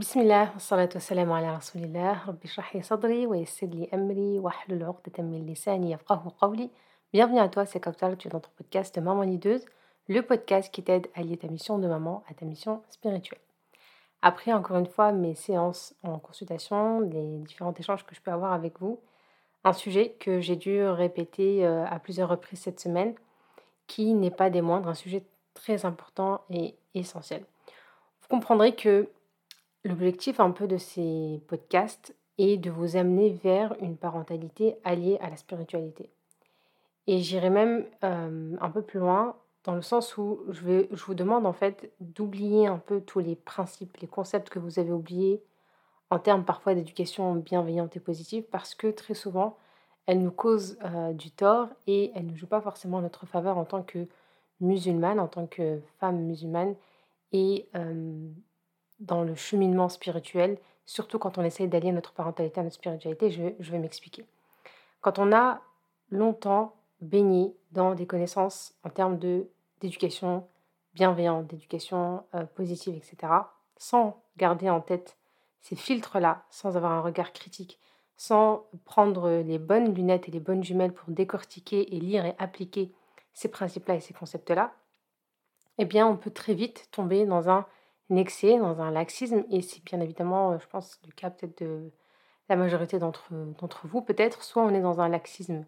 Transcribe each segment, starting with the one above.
بسم الله والصلاة والسلام على رسول الله ربي اشرح لي صدري ويسر لي أمري واحلل عقدة من لساني يفقه قولي Bienvenue à toi, c'est Kautar, tu es dans ton podcast Maman Lideuse, le podcast qui t'aide à lier ta mission de maman à ta mission spirituelle. Après, encore une fois, mes séances en consultation, les différents échanges que je peux avoir avec vous, un sujet que j'ai dû répéter euh, à plusieurs reprises cette semaine, qui n'est pas des moindres, un sujet très important et essentiel. Vous comprendrez que L'objectif un peu de ces podcasts est de vous amener vers une parentalité alliée à la spiritualité. Et j'irai même euh, un peu plus loin dans le sens où je, vais, je vous demande en fait d'oublier un peu tous les principes, les concepts que vous avez oubliés en termes parfois d'éducation bienveillante et positive parce que très souvent elles nous causent euh, du tort et elles ne jouent pas forcément en notre faveur en tant que musulmane, en tant que femme musulmane et euh, dans le cheminement spirituel, surtout quand on essaye d'allier notre parentalité à notre spiritualité, je, vais m'expliquer. Quand on a longtemps baigné dans des connaissances en termes d'éducation bienveillante, d'éducation euh, positive, etc., sans garder en tête ces filtres-là, sans avoir un regard critique, sans prendre les bonnes lunettes et les bonnes jumelles pour décortiquer et lire et appliquer ces principes-là et ces concepts-là, eh bien, on peut très vite tomber dans un excès, dans un laxisme, et c'est bien évidemment, euh, je pense, le cas peut-être de la majorité d'entre vous, peut-être, soit on est dans un laxisme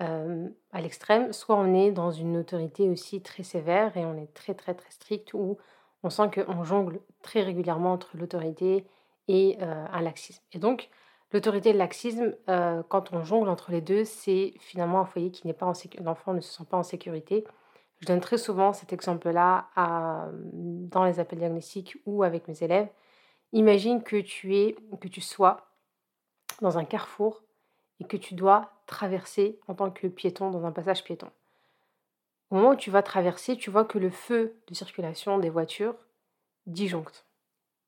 euh, à l'extrême, soit on est dans une autorité aussi très sévère et on est très très très strict, où on sent qu'on jongle très régulièrement entre l'autorité et euh, un laxisme. Et donc, l'autorité et le laxisme, quand on jongle entre les deux, c'est finalement un foyer qui n'est pas en sécurité, l'enfant ne se sent pas en sécurité, je donne très souvent cet exemple-là dans les appels diagnostiques ou avec mes élèves. Imagine que tu es, que tu sois dans un carrefour et que tu dois traverser en tant que piéton dans un passage piéton. Au moment où tu vas traverser, tu vois que le feu de circulation des voitures disjoncte,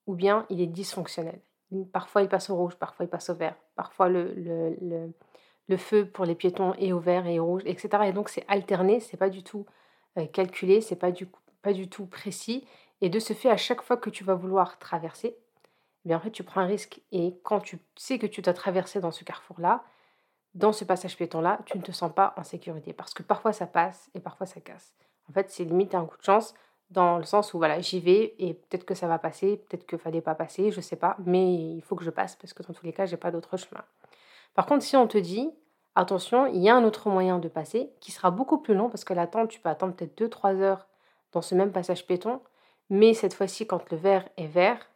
ou bien il est dysfonctionnel. Parfois il passe au rouge, parfois il passe au vert, parfois le, le, le, feu pour les piétons est au vert et au rouge, etc. Et donc c'est alterné, c'est pas du tout calculé, c'est pas du, pas du tout précis. Et de ce fait, à chaque fois que tu vas vouloir traverser, eh bien en fait, tu prends un risque. Et quand tu sais que tu dois traverser dans ce carrefour-là, dans ce passage piéton-là, tu ne te sens pas en sécurité. Parce que parfois ça passe et parfois ça casse. En fait, c'est limite un coup de chance dans le sens où voilà, j'y vais et peut-être que ça va passer, peut-être qu'il fallait pas passer, je sais pas, mais il faut que je passe parce que dans tous les cas, j'ai pas d'autre chemin. Par contre, si on te dit, Attention, il y a un autre moyen de passer qui sera beaucoup plus long parce que l'attente, tu peux attendre peut-être 2-3 heures dans ce même passage piéton. Mais cette fois-ci, quand le vert est vert,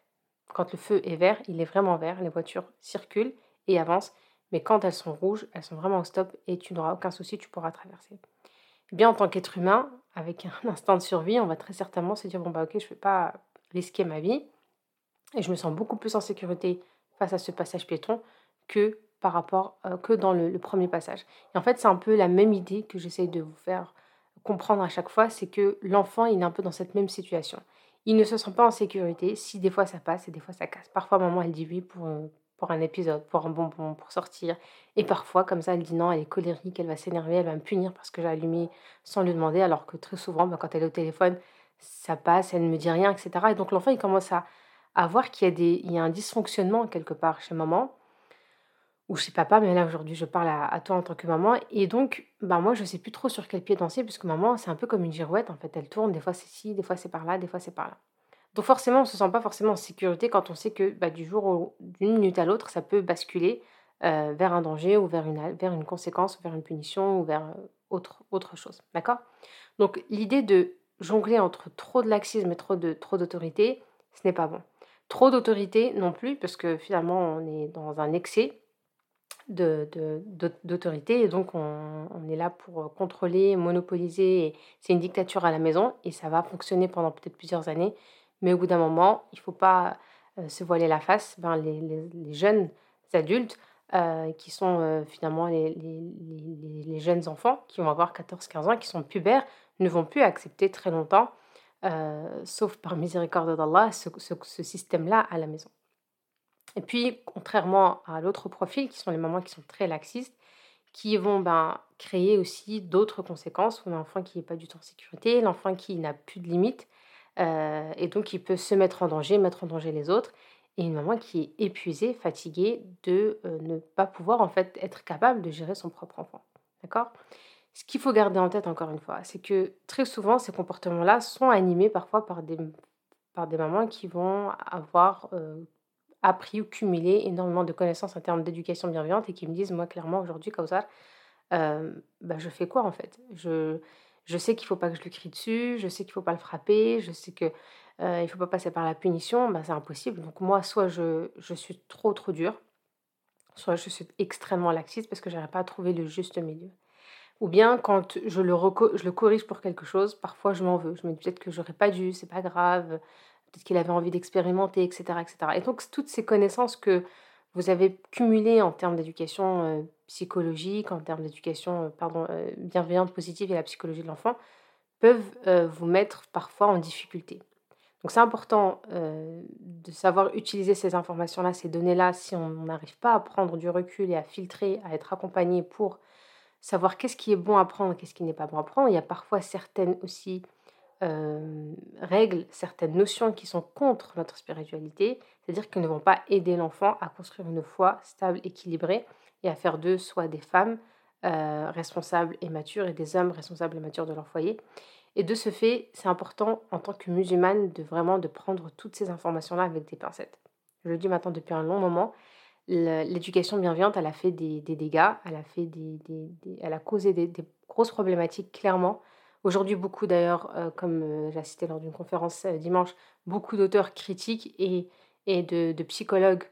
quand le feu est vert, il est vraiment vert, les voitures circulent et avancent. Mais quand elles sont rouges, elles sont vraiment au stop et tu n'auras aucun souci, tu pourras traverser. Eh bien, en tant qu'être humain, avec un instinct de survie, on va très certainement se dire bon bah ok, je ne vais pas risquer ma vie et je me sens beaucoup plus en sécurité face à ce passage piéton que par rapport euh, que dans le, premier passage. Et en fait, c'est un peu la même idée que j'essaye de vous faire comprendre à chaque fois, c'est que l'enfant, il est un peu dans cette même situation. Il ne se sent pas en sécurité si des fois ça passe et des fois ça casse. Parfois, maman, elle dit oui pour, euh, pour un épisode, pour un bonbon, pour sortir. Et parfois, comme ça, elle dit non, elle est colérique, elle va s'énerver, elle va me punir parce que j'ai allumé sans lui demander, alors que très souvent, bah, quand elle est au téléphone, ça passe, elle ne me dit rien, etc. Et donc l'enfant, il commence à, voir qu'il y, a des, il y a un dysfonctionnement quelque part chez maman ou chez papa, mais là aujourd'hui je parle à, toi en tant que maman. Et donc, bah moi je sais plus trop sur quel pied danser, puisque maman c'est un peu comme une girouette, en fait, elle tourne, des fois c'est ci, des fois c'est par là, des fois c'est par là. Donc forcément, on se sent pas forcément en sécurité quand on sait que bah, du jour d'une minute à l'autre, ça peut basculer euh, vers un danger ou vers une, vers une conséquence, vers une punition ou vers euh, autre, autre chose. D'accord? Donc l'idée de jongler entre trop de laxisme et trop de trop d'autorité, ce n'est pas bon. Trop d'autorité non plus, parce que finalement on est dans un excès d'autorité. et donc, on, est là pour euh, contrôler, monopoliser. C'est une dictature à la maison et ça va fonctionner pendant peut-être plusieurs années. Mais au bout d'un moment, il ne faut pas euh, se voiler la face. Ben, les, jeunes adultes, euh, qui sont finalement les, les, jeunes enfants, qui vont avoir 14-15 ans, qui sont pubères, ne vont plus accepter très longtemps, sauf par miséricorde d'Allah, ce système-là à la maison. Et puis, contrairement à l'autre profil, qui sont les mamans qui sont très laxistes, qui vont ben, créer aussi d'autres conséquences. On a l'enfant qui n'est pas du tout en sécurité, l'enfant qui n'a plus de limites, euh, et donc il peut se mettre en danger, mettre en danger les autres. et une maman qui est épuisée, fatiguée de ne pas pouvoir en fait être capable de gérer son propre enfant. D'accord? Ce qu'il faut garder en tête encore une fois, c'est que très souvent ces comportements-là sont animés parfois par des, par des mamans qui vont avoir appris ou cumulé énormément de connaissances en termes d'éducation bienveillante et qui me disent, moi clairement aujourd'hui, comme ça, bah, je fais quoi en fait? Je, je sais qu'il ne faut pas que je lui crie dessus, je sais qu'il ne faut pas le frapper, je sais qu'il ne faut pas passer par la punition, bah, c'est impossible. Donc moi, soit je, je suis trop trop dure, soit je suis extrêmement laxiste parce que je n'arrive pas à trouver le juste milieu. Ou bien quand je le, je le corrige pour quelque chose, parfois je m'en veux. Je me dis peut-être que j'aurais pas dû, c'est pas grave, qu'il avait envie d'expérimenter, etc., etc. Et donc toutes ces connaissances que vous avez cumulées en termes d'éducation psychologique, en termes d'éducation pardon, bienveillante, positive et la psychologie de l'enfant, peuvent vous mettre parfois en difficulté. Donc c'est important de savoir utiliser ces informations-là, ces données-là, si on n'arrive pas à prendre du recul et à filtrer, à être accompagné pour savoir qu'est-ce qui est bon à prendre, qu'est-ce qui n'est pas bon à prendre. Il y a parfois certaines aussi règles, certaines notions qui sont contre notre spiritualité, c'est-à-dire qu'elles ne vont pas aider l'enfant à construire une foi stable, équilibrée et à faire d'eux soit des femmes responsables et matures et des hommes responsables et matures de leur foyer. Et de ce fait, c'est important en tant que musulmane de vraiment de prendre toutes ces informations-là avec des pincettes. Je le dis maintenant depuis un long moment, l'éducation bienveillante, elle a fait des, dégâts, a, fait des, elle a causé des, grosses problématiques clairement. Aujourd'hui, beaucoup d'ailleurs, euh, comme euh, j'ai assisté lors d'une conférence euh, dimanche, beaucoup d'auteurs critiques et, et de, psychologues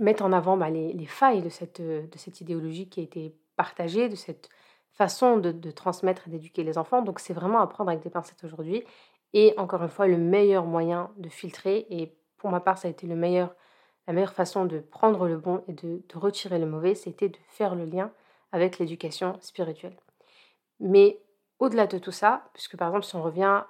mettent en avant bah, les, failles de cette, de cette idéologie qui a été partagée, de cette façon de, de transmettre et d'éduquer les enfants. Donc c'est vraiment à prendre avec des pincettes aujourd'hui. Et encore une fois, le meilleur moyen de filtrer, et pour ma part, ça a été le meilleur la meilleure façon de prendre le bon et de, retirer le mauvais, c'était de faire le lien avec l'éducation spirituelle. Mais au-delà de tout ça, puisque par exemple si on revient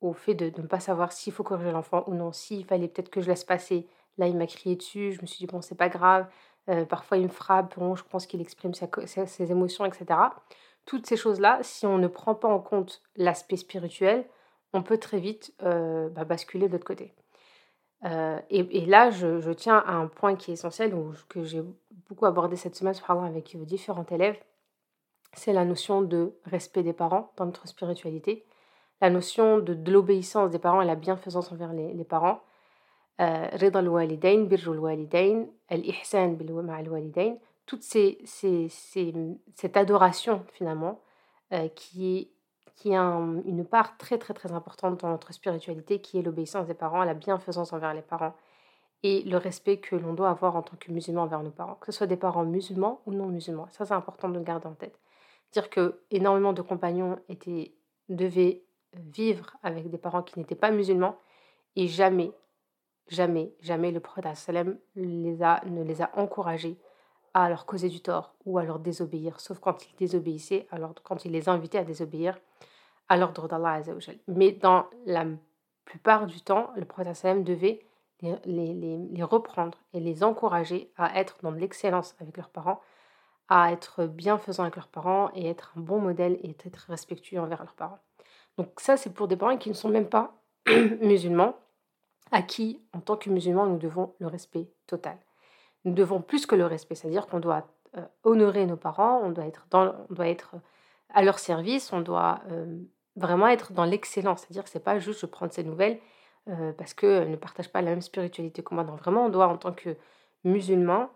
au fait de, ne pas savoir s'il faut corriger l'enfant ou non, s'il fallait peut-être que je laisse passer, là il m'a crié dessus, je me suis dit bon c'est pas grave, euh, parfois il me frappe, bon je pense qu'il exprime ses, émotions, etc. Toutes ces choses-là, si on ne prend pas en compte l'aspect spirituel, on peut très vite euh, bah, basculer de l'autre côté. Euh, et, là, je, tiens à un point qui est essentiel, que j'ai beaucoup abordé cette semaine avec euh, différents élèves, c'est la notion de respect des parents dans notre spiritualité, la notion de, l'obéissance des parents et la bienfaisance envers les, parents. Euh, Rida al-walidain, birru al-walidain, al-ihsan al-walidain, toute ces, cette adoration finalement qui est qui a une part très très très importante dans notre spiritualité, qui est l'obéissance des parents, la bienfaisance envers les parents et le respect que l'on doit avoir en tant que musulman envers nos parents, que ce soit des parents musulmans ou non musulmans. Ça, c'est important de le garder en tête. Dire que énormément de compagnons étaient, devaient vivre avec des parents qui n'étaient pas musulmans et jamais, jamais, jamais le prophète les a, ne les a encouragés à leur causer du tort ou à leur désobéir, sauf quand ils désobéissaient, alors quand il les invitait à désobéir à l'ordre d'Allah Mais dans la plupart du temps, le prophète devait les, les, les, reprendre et les encourager à être dans l'excellence avec leurs parents, à être bienfaisants avec leurs parents et être un bon modèle et être respectueux envers leurs parents. Donc ça, c'est pour des parents qui ne sont même pas musulmans, à qui, en tant que musulmans, nous devons le respect total nous devons plus que le respect, c'est-à-dire qu'on doit euh, honorer nos parents, on doit être, être à leur service, on doit euh, vraiment être dans l'excellence, c'est-à-dire que c'est pas juste je prends nouvelles euh, parce qu'elles ne partagent pas la même spiritualité que moi. Non, vraiment, on doit en tant que musulmans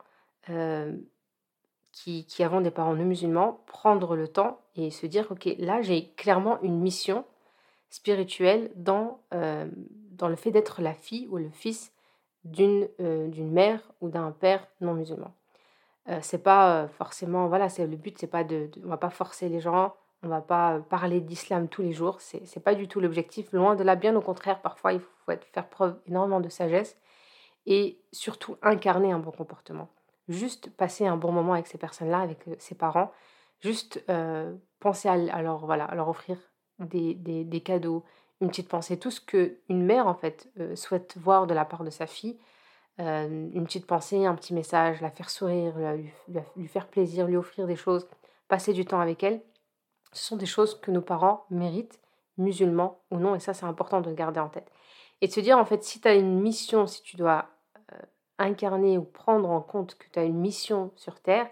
qui, qui avons des parents non musulmans prendre le temps et se dire ok là j'ai clairement une mission spirituelle dans, dans le fait d'être la fille ou le fils d'une euh, mère ou d'un père non musulman. Euh, c'est pas euh, forcément voilà, c'est le but c'est pas de, on va pas forcer les gens, on va pas parler d'islam tous les jours, c'est pas du tout l'objectif, loin de là bien au contraire, parfois il faut faire preuve énormément de sagesse et surtout incarner un bon comportement. Juste passer un bon moment avec ces personnes-là, avec ses parents, juste penser à, leur voilà, à leur offrir des, des, des cadeaux, une petite pensée, tout ce que une mère en fait euh, souhaite voir de la part de sa fille, euh, une petite pensée, un petit message, la faire sourire, lui, faire plaisir, lui offrir des choses, passer du temps avec elle, ce sont des choses que nos parents méritent, musulmans ou non, et ça c'est important de garder en tête. Et de se dire, en fait, si tu as une mission, si tu dois euh, incarner ou prendre en compte que tu as une mission sur Terre,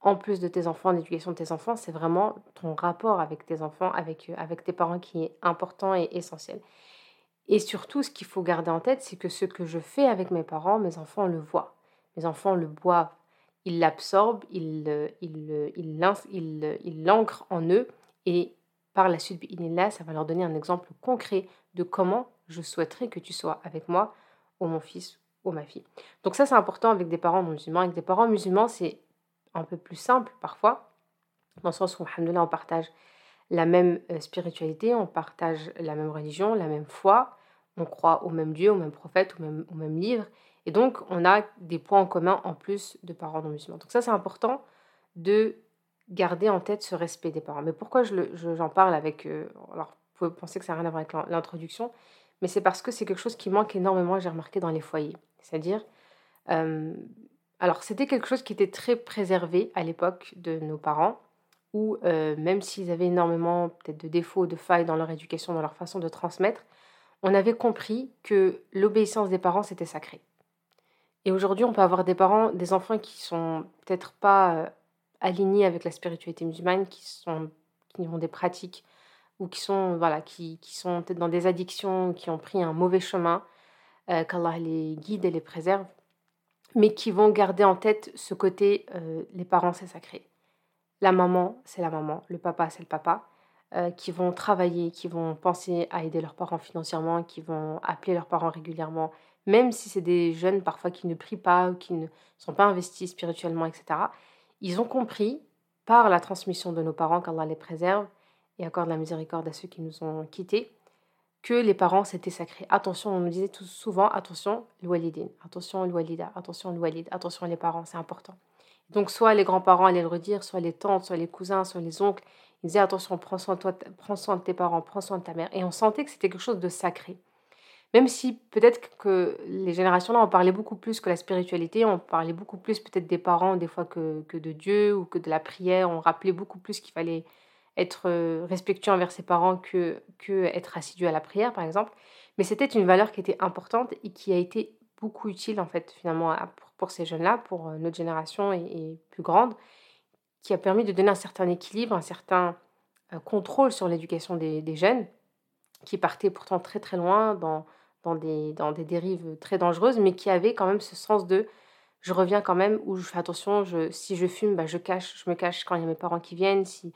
en plus de tes enfants, l'éducation de tes enfants, c'est vraiment ton rapport avec tes enfants, avec, avec tes parents qui est important et essentiel. Et surtout, ce qu'il faut garder en tête, c'est que ce que je fais avec mes parents, mes enfants le voient. Mes enfants le boivent. Ils l'absorbent, ils l'ancrent en eux. Et par la suite, là, ça va leur donner un exemple concret de comment je souhaiterais que tu sois avec moi, ou mon fils, ma fille. Donc ça, c'est important avec des parents musulmans. Avec des parents musulmans, c'est un peu plus simple parfois, dans le sens où, alhamdoulilah, on partage la même euh, spiritualité, on partage la même religion, la même foi, on croit au même Dieu, au même prophète, au même, livre. Et donc, on a des points en commun en plus de parents non musulmans. Donc ça, c'est important de garder en tête ce respect des parents. Mais pourquoi j'en je, parle avec... Euh, alors, vous pouvez penser que ça n'a rien à voir avec l'introduction, mais c'est parce que c'est quelque chose qui manque énormément, j'ai remarqué, dans les foyers. C'est-à-dire, euh, alors, c'était quelque chose qui était très préservé à l'époque de nos parents, où euh, même s'ils avaient énormément peut-être de défauts, de failles dans leur éducation, dans leur façon de transmettre, on avait compris que l'obéissance des parents, c'était sacré. Et aujourd'hui, on peut avoir des parents, des enfants qui sont peut-être pas euh, alignés avec la spiritualité musulmane, qui, sont, qui ont des pratiques ou qui sont, voilà, qui, qui sont peut-être dans des addictions, qui ont pris un mauvais chemin, euh, qu'Allah les guide et les préserve mais qui vont garder en tête ce côté euh, les parents c'est sacré. La maman c'est la maman, le papa c'est le papa, euh, qui vont travailler, qui vont penser à aider leurs parents financièrement, qui vont appeler leurs parents régulièrement, même si c'est des jeunes parfois qui ne prient pas ou qui ne sont pas investis spirituellement, etc. Ils ont compris par la transmission de nos parents qu'Allah les préserve et accorde la miséricorde à ceux qui nous ont quittés que les parents c'était sacré. Attention, on nous disait tout souvent attention, l'oualidine, attention, l'oualida, attention, l'oualid, attention, les parents, c'est important. Donc, soit les grands-parents allaient le redire, soit les tantes, soit les cousins, soit les oncles. Ils disaient attention, prends soin, de toi, prends soin de tes parents, prends soin de ta mère. Et on sentait que c'était quelque chose de sacré. Même si peut-être que les générations là, on parlait beaucoup plus que la spiritualité, on parlait beaucoup plus peut-être des parents des fois que, que de Dieu ou que de la prière. On rappelait beaucoup plus qu'il fallait être respectueux envers ses parents que, que être assidu à la prière, par exemple. Mais c'était une valeur qui était importante et qui a été beaucoup utile, en fait, finalement, pour, ces jeunes-là, pour notre génération et, plus grande, qui a permis de donner un certain équilibre, un certain contrôle sur l'éducation des, jeunes, qui partaient pourtant très très loin dans, dans, des, dans des dérives très dangereuses, mais qui avaient quand même ce sens de je reviens quand même, ou je fais attention, je, si je fume, bah, je cache, je me cache quand il y a mes parents qui viennent, si,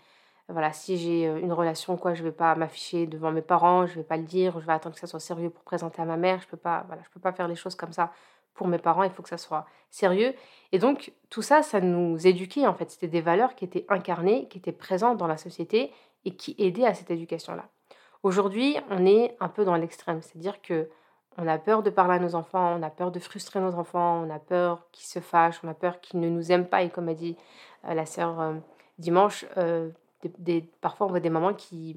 voilà, si j'ai une relation, quoi, je vais pas m'afficher devant mes parents, je vais pas le dire, je vais attendre que ça soit sérieux pour présenter à ma mère. Je peux pas, voilà, peux pas faire les choses comme ça pour mes parents. Il faut que ça soit sérieux. Et donc tout ça, ça nous éduquait en fait. C'était des valeurs qui étaient incarnées, qui étaient présentes dans la société et qui aidaient à cette éducation-là. Aujourd'hui, on est un peu dans l'extrême, c'est-à-dire que on a peur de parler à nos enfants, on a peur de frustrer nos enfants, on a peur qu'ils se fâchent, on a peur qu'ils ne nous aiment pas. Et comme a dit la sœur dimanche, parfois, on voit des mamans qui,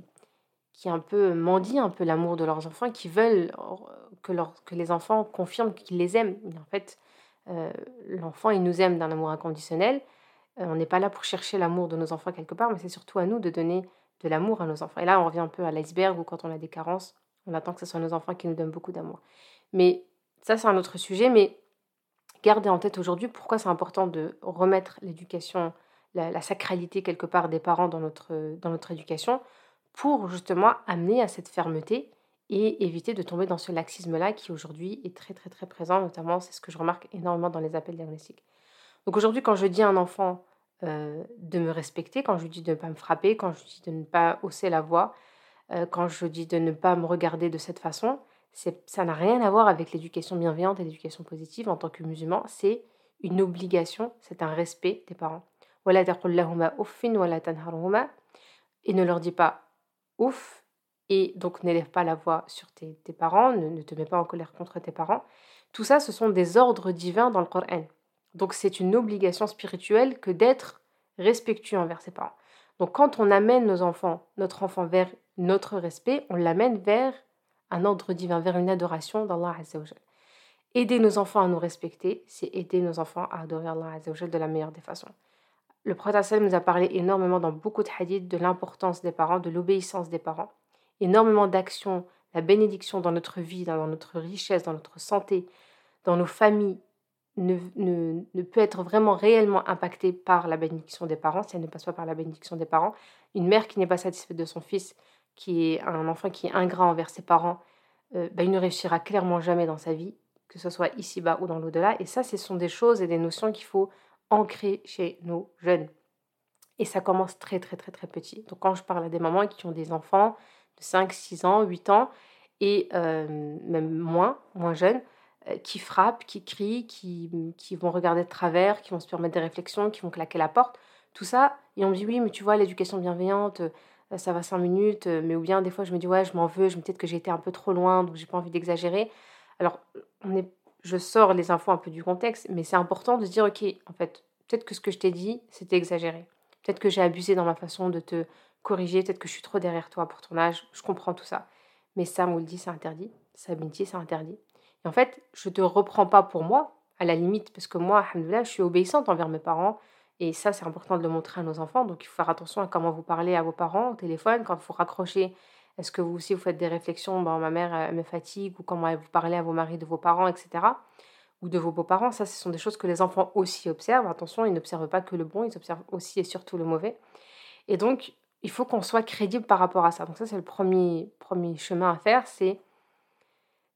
qui un peu mendient un peu l'amour de leurs enfants, qui veulent euh, que, les enfants confirment qu'ils les aiment. En fait, euh, l'enfant, il nous aime d'un amour inconditionnel. Euh, on n'est pas là pour chercher l'amour de nos enfants quelque part, mais c'est surtout à nous de donner de l'amour à nos enfants. Et là, on revient un peu à l'iceberg où quand on a des carences, on attend que ce soit nos enfants qui nous donnent beaucoup d'amour. Mais ça, c'est un autre sujet. Mais gardez en tête aujourd'hui pourquoi c'est important de remettre l'éducation la, sacralité quelque part des parents dans notre, dans notre éducation pour justement amener à cette fermeté et éviter de tomber dans ce laxisme-là qui aujourd'hui est très très très présent, notamment c'est ce que je remarque énormément dans les appels diagnostiques. Donc aujourd'hui quand je dis à un enfant euh, de me respecter, quand je lui dis de ne pas me frapper, quand je lui dis de ne pas hausser la voix, euh, quand je dis de ne pas me regarder de cette façon, ça n'a rien à voir avec l'éducation bienveillante et l'éducation positive en tant que musulman, c'est une obligation, c'est un respect des parents et ne leur dis pas ouf et donc n'élève pas la voix sur tes, parents, ne, te mets pas en colère contre tes parents. Tout ça, ce sont des ordres divins dans le Coran. Donc c'est une obligation spirituelle que d'être respectueux envers ses parents. Donc quand on amène nos enfants, notre enfant vers notre respect, on l'amène vers un ordre divin, vers une adoration d'Allah Azzawajal. Aider nos enfants à nous respecter, c'est aider nos enfants à adorer Allah Azzawajal de la meilleure des façons. Le prophète nous a parlé énormément dans beaucoup de hadiths de l'importance des parents, de l'obéissance des parents, énormément d'actions la bénédiction dans notre vie, dans notre richesse, dans notre santé, dans nos familles, ne, peut être vraiment réellement impactée par la bénédiction des parents, si elle ne passe pas par la bénédiction des parents. Une mère qui n'est pas satisfaite de son fils, qui est un enfant qui est ingrat envers ses parents, euh, bah, il ne réussira clairement jamais dans sa vie, que ce soit ici-bas ou dans l'au-delà. Et ça, ce sont des choses et des notions qu'il faut ancrer chez nos jeunes. Et ça commence très très très très petit. Donc quand je parle à des mamans qui ont des enfants de 5, 6 ans, 8 ans, et euh, même moins, moins jeunes, euh, qui frappent, qui crient, qui, qui vont regarder de travers, qui vont se permettre des réflexions, qui vont claquer la porte, tout ça, et on me dit oui, mais tu vois, l'éducation bienveillante, euh, ça va 5 minutes, mais ou bien des fois je me dis ouais, je m'en veux, je me peut-être que j'ai été un peu trop loin, donc j'ai pas envie d'exagérer. Alors, on est, je sors les infos un peu du contexte, mais c'est important de se dire ok, en fait, peut-être que ce que je t'ai dit, c'était exagéré. Peut-être que j'ai abusé dans ma façon de te corriger, peut-être que je suis trop derrière toi pour ton âge, je comprends tout ça. Mais ça, on le dit, c'est interdit. Ça, Binti, c'est interdit. Et en fait, je te reprends pas pour moi, à la limite, parce que moi, je suis obéissante envers mes parents. Et ça, c'est important de le montrer à nos enfants. Donc, il faut faire attention à comment vous parlez à vos parents au téléphone, quand vous raccrochez. Est-ce que vous aussi, vous faites des réflexions bon, Ma mère elle me fatigue, ou comment vous parlez à vos maris de vos parents, etc. Ou de vos beaux-parents. Ça, ce sont des choses que les enfants aussi observent. Attention, ils n'observent pas que le bon, ils observent aussi et surtout le mauvais. Et donc, il faut qu'on soit crédible par rapport à ça. Donc ça, c'est le premier, premier chemin à faire, c'est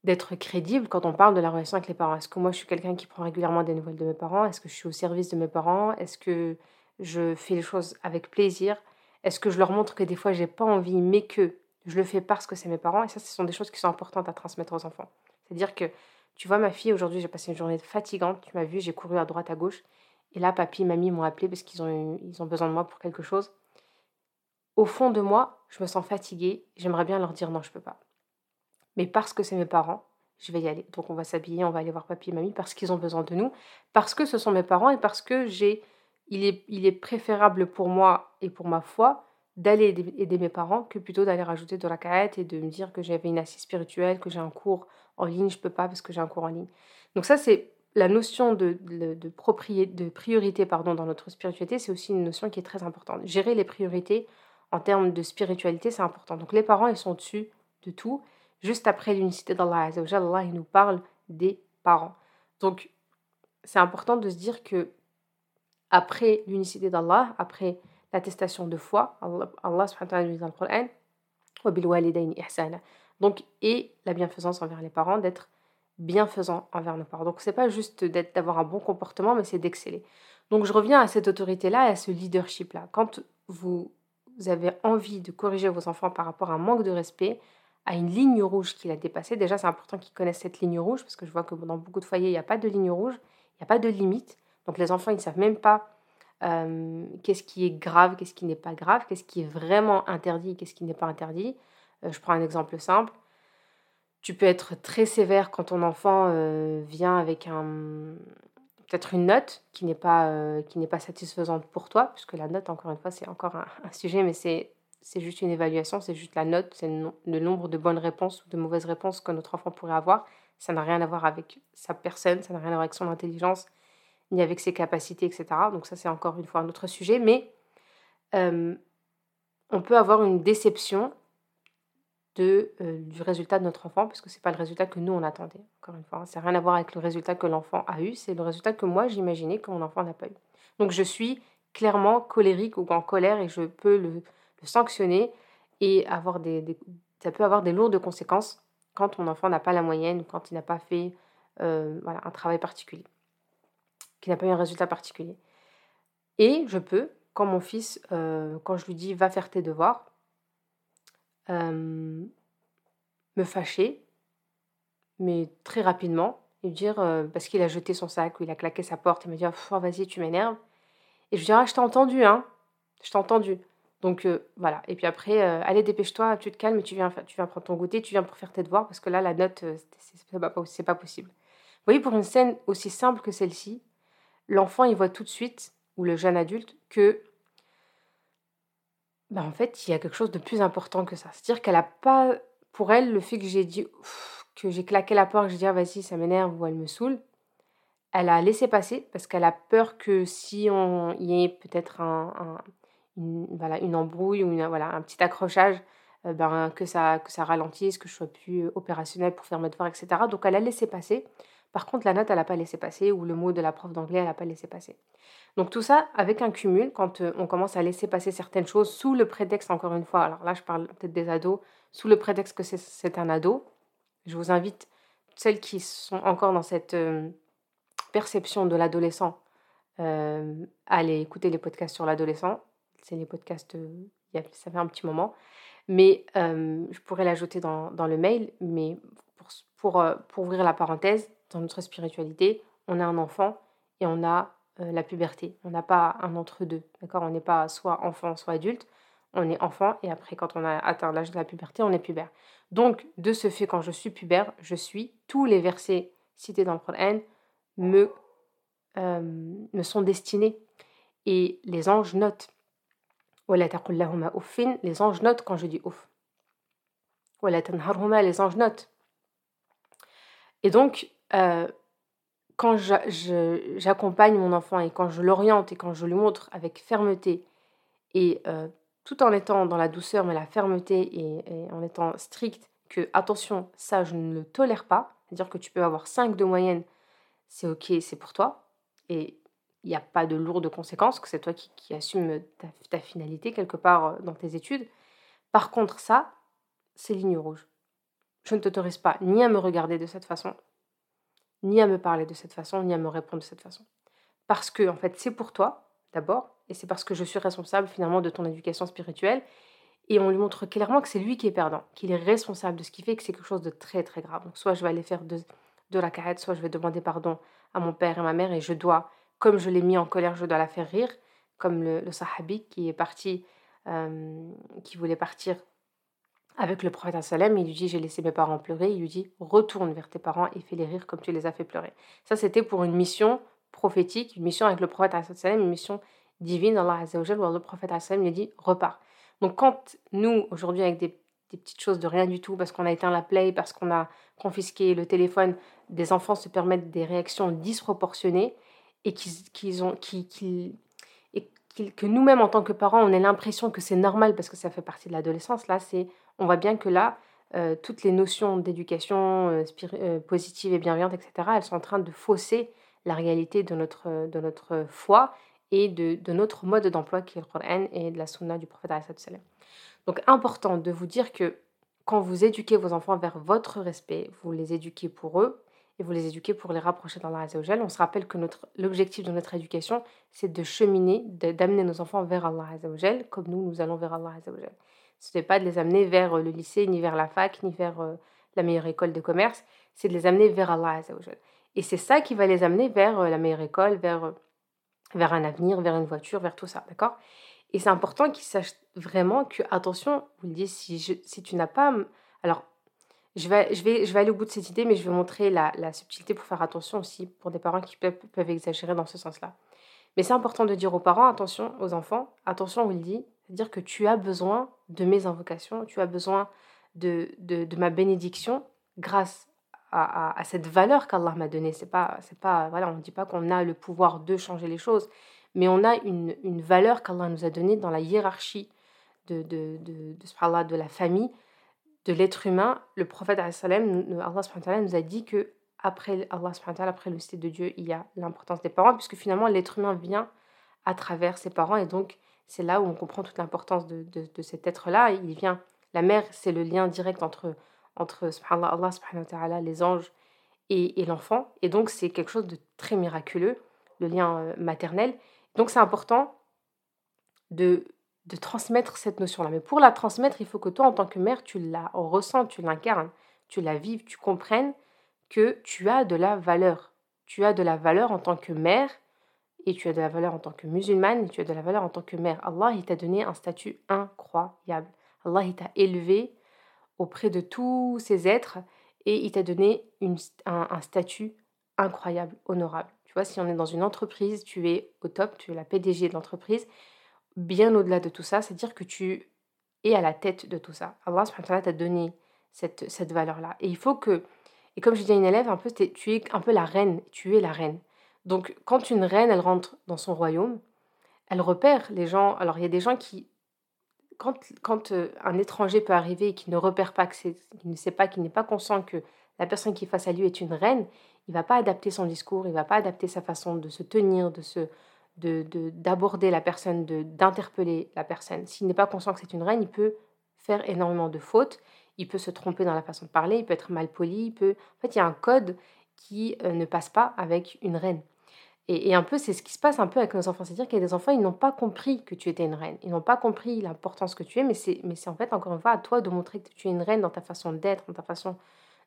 d'être crédible quand on parle de la relation avec les parents. Est-ce que moi, je suis quelqu'un qui prend régulièrement des nouvelles de mes parents? Est-ce que je suis au service de mes parents? Est-ce que je fais les choses avec plaisir? Est-ce que je leur montre que des fois, j'ai pas envie, mais que je le fais parce que c'est mes parents Et ça, ce sont des choses qui sont importantes à transmettre aux enfants. C'est-à-dire que, tu vois, ma fille, aujourd'hui, j'ai passé une journée fatigante. Tu m'as vu, j'ai couru à droite, à gauche. Et là, papy, mamie m'ont appelé parce qu'ils ont, ils ont besoin de moi pour quelque chose au fond de moi, je me sens fatiguée, j'aimerais bien leur dire non, je peux pas. Mais parce que c'est mes parents, je vais y aller. Donc on va s'habiller, on va aller voir papy et mamie parce qu'ils ont besoin de nous, parce que ce sont mes parents et parce que j'ai il est, il est préférable pour moi et pour ma foi d'aller aider, mes parents que plutôt d'aller rajouter de la caette et de me dire que j'avais une assise spirituelle, que j'ai un cours en ligne, je peux pas parce que j'ai un cours en ligne. Donc ça c'est la notion de, de, de, priorité pardon, dans notre spiritualité, c'est aussi une notion qui est très importante. Gérer les priorités en termes de spiritualité, c'est important. Donc les parents, ils sont au-dessus de tout. Juste après l'unicité d'Allah Allah, il nous parle des parents. Donc c'est important de se dire que après l'unicité d'Allah, après l'attestation de foi, Allah, subhanahu wa ta'ala dans le donc, et la bienfaisance envers les parents, d'être bienfaisant envers nos parents. Donc, c'est pas juste d'avoir un bon comportement, mais c'est d'exceller. Donc, je reviens à cette autorité-là et à ce leadership-là. Quand vous avez envie de corriger vos enfants par rapport à un manque de respect, à une ligne rouge qu'il a dépassée, déjà c'est important qu'ils connaissent cette ligne rouge, parce que je vois que dans beaucoup de foyers, il n'y a pas de ligne rouge, il n'y a pas de limite. Donc les enfants, ils ne savent même pas euh, qu'est-ce qui est grave, qu'est-ce qui n'est pas grave, qu'est-ce qui est vraiment interdit, qu'est-ce qui n'est pas interdit. Euh, je prends un exemple simple. Tu peux être très sévère quand ton enfant euh, vient avec un, peut-être une note qui n'est pas, qui n'est pas satisfaisante pour toi, puisque la note, encore une fois, c'est encore un, sujet, mais c'est, c'est juste une évaluation, c'est juste la note, c'est le, nombre de bonnes réponses ou de mauvaises réponses que notre enfant pourrait avoir. Ça n'a rien à voir avec sa personne, ça n'a rien à voir avec son intelligence, ni avec ses capacités, etc. Donc ça, c'est encore une fois un autre sujet, mais euh, on peut avoir une déception euh, du résultat de notre enfant, parce que ce n'est pas le résultat que nous, on attendait. Encore une fois, hein. ça n'a rien à voir avec le résultat que l'enfant a eu, c'est le résultat que moi, j'imaginais que mon enfant n'a pas eu. Donc je suis clairement colérique ou en colère et je peux le, sanctionner et avoir des, ça peut avoir des lourdes conséquences quand ton enfant n'a pas la moyenne ou quand il n'a pas fait euh, un travail particulier, qu'il n'a pas eu un résultat particulier. Et je peux, quand mon fils, euh, quand je lui dis va faire tes devoirs, me fâcher, mais très rapidement, et dire, parce qu'il a jeté son sac ou il a claqué sa porte, et me dire, oh, vas-y, tu m'énerves. Et je lui dire, ah, je t'ai entendu, hein, je t'ai entendu. Donc voilà, et puis après, allez, dépêche-toi, tu te calmes, tu viens, tu viens prendre ton goûter, tu viens pour faire tes devoirs, parce que là, la note, c'est pas, pas possible. Vous voyez, pour une scène aussi simple que celle-ci, l'enfant, il voit tout de suite, ou le jeune adulte, que bah, en fait, il y a quelque chose de plus important que ça. C'est-à-dire qu'elle a pas, pour elle, le fait que j'ai dit, que j'ai claqué la porte, que j'ai dit, ah, vas-y, ça m'énerve ou elle me saoule, elle a laissé passer parce qu'elle a peur que si on y ait peut-être un, une, embrouille ou un petit accrochage, ben, que, ça, que ralentisse, que je sois plus opérationnelle pour faire mes devoirs, etc. Donc elle a laissé passer. Par contre, la note, elle n'a pas laissé passer, ou le mot de la prof d'anglais, elle n'a pas laissé passer. Donc tout ça, avec un cumul, quand on commence à laisser passer certaines choses sous le prétexte, encore une fois, alors là je parle peut-être des ados, sous le prétexte que c'est un ado, je vous invite, celles qui sont encore dans cette perception de l'adolescent, à aller écouter les podcasts sur l'adolescent. C'est les podcasts, ça fait un petit moment. Mais je pourrais l'ajouter dans, le mail, mais pour ouvrir la parenthèse, dans notre spiritualité, on a un enfant et on a euh, la puberté. On n'a pas un entre-deux, d'accord? On n'est pas soit enfant, soit adulte. On est enfant et après, quand on a atteint l'âge de la puberté, on est pubère. Donc, de ce fait, quand je suis pubère, je suis tous les versets cités dans le Coran me, euh, me sont destinés. Et les anges notent. Les anges notent quand je dis ouf. Les anges notent. Et donc, euh, quand j'accompagne mon enfant et quand je l'oriente et quand je lui montre avec fermeté et euh, tout en étant dans la douceur mais la fermeté et, en étant strict que attention ça je ne le tolère pas. C'est-à-dire que tu peux avoir 5 de moyenne c'est ok c'est pour toi. Et il n'y a pas de lourdes conséquences que c'est toi qui, qui assume ta, ta, finalité quelque part euh, dans tes études. Par contre ça c'est ligne rouge. Je ne t'autorise pas ni à me regarder de cette façon ni à me parler de cette façon, ni à me répondre de cette façon. Parce que, en fait, c'est pour toi, d'abord, et c'est parce que je suis responsable finalement de ton éducation spirituelle. Et on lui montre clairement que c'est lui qui est perdant, qu'il est responsable de ce qui fait, que c'est quelque chose de très très grave. Donc, soit je vais aller faire de, la carette, soit je vais demander pardon à mon père et ma mère, et je dois, comme je l'ai mis en colère, je dois la faire rire, comme le, sahabi qui est parti, euh, qui voulait partir avec le prophète sallam, il lui dit J'ai laissé mes parents pleurer. Il lui dit Retourne vers tes parents et fais-les rire comme tu les as fait pleurer. Ça, c'était pour une mission prophétique, une mission avec le prophète sallam, une mission divine. Allah Azzawajal, où le prophète sallam lui dit Repars. Donc, quand nous, aujourd'hui, avec des, petites choses de rien du tout, parce qu'on a éteint la play, parce qu'on a confisqué le téléphone, des enfants se permettent des réactions disproportionnées et que nous-mêmes, en tant que parents, on ait l'impression que c'est normal parce que ça fait partie de l'adolescence, là, c'est on voit bien que là, euh, toutes les notions d'éducation euh, euh, positive et bienveillante, etc., elles sont en train de fausser la réalité de notre, de notre foi et de, de notre mode d'emploi qui est le Coran et de la Sunna du prophète. Donc important de vous dire que quand vous éduquez vos enfants vers votre respect, vous les éduquez pour eux et vous les éduquez pour les rapprocher d'Allah Azzawajal. On se rappelle que l'objectif de notre éducation, c'est de cheminer, d'amener nos enfants vers Allah Azzawajal, comme nous, nous allons vers Allah Azzawajal. N'est pas de les amener vers euh, le lycée, ni vers la fac, ni vers euh, la meilleure école de commerce, c'est de les amener vers Allah Et c'est ça qui va les amener vers euh, la meilleure école, vers, vers un avenir, vers une voiture, vers tout ça, d'accord? Et c'est important qu'ils sachent vraiment que, attention, vous le dites, si, si tu n'as pas... Alors, je vais, je, vais, je vais aller au bout de cette idée, mais je vais montrer la, la subtilité pour faire attention aussi pour des parents qui peuvent, peuvent exagérer dans ce sens-là. Mais c'est important de dire aux parents, attention, aux enfants, attention, on le dit, c'est-à-dire que tu as besoin de mes invocations, tu as besoin de, de, ma bénédiction grâce à, à, cette valeur qu'Allah m'a donnée. C'est pas, c'est pas, voilà, on ne dit pas qu'on a le pouvoir de changer les choses, mais on a une, une valeur qu'Allah nous a donnée dans la hiérarchie de, de, de, de, de la famille, de l'être humain. Le prophète Allah nous a dit que après Allah après le cité de Dieu, il y a l'importance des parents, puisque finalement l'être humain vient à travers ses parents et donc c'est là où on comprend toute l'importance de, cet être-là. Il vient, la mère, c'est le lien direct entre, entre Allah, les anges et, et l'enfant. Et donc, c'est quelque chose de très miraculeux, le lien euh, maternel. Donc, c'est important de, de transmettre cette notion-là. Mais pour la transmettre, il faut que toi, en tant que mère, tu la ressens, tu l'incarnes, tu la vives, tu comprennes que tu as de la valeur. Tu as de la valeur en tant que mère et tu as de la valeur en tant que musulmane, et tu as de la valeur en tant que mère. Allah, il t'a donné un statut incroyable. Allah, il t'a élevé auprès de tous ces êtres et il t'a donné un, statut incroyable, honorable. Tu vois, si on est dans une entreprise, tu es au top, tu es la PDG de l'entreprise. Bien au-delà de tout ça, c'est-à-dire que tu es à la tête de tout ça. Allah t'a donné cette, cette valeur-là. Et il faut que, et comme je dis à une élève, un peu, tu es un peu la reine, tu es la reine. Donc, quand une reine, elle rentre dans son royaume, elle repère les gens. Alors, il y a des gens qui, quand, euh, un étranger peut arriver et qu'il ne repère pas, qu'il ne sait pas, qu'il n'est pas conscient que la personne qui est face à lui est une reine, il va pas adapter son discours, il va pas adapter sa façon de se tenir, de se d'aborder la personne, d'interpeller la personne. S'il n'est pas conscient que c'est une reine, il peut faire énormément de fautes, il peut se tromper dans la façon de parler, il peut être mal poli, il peut... En fait, il y a un code qui euh, ne passe pas avec une reine. Et, un peu, c'est ce qui se passe un peu avec nos enfants. C'est-à-dire qu'il y a des enfants, ils n'ont pas compris que tu étais une reine. Ils n'ont pas compris l'importance que tu es, mais c'est, en fait, encore une fois, à toi de montrer que tu es une reine dans ta façon d'être, dans ta façon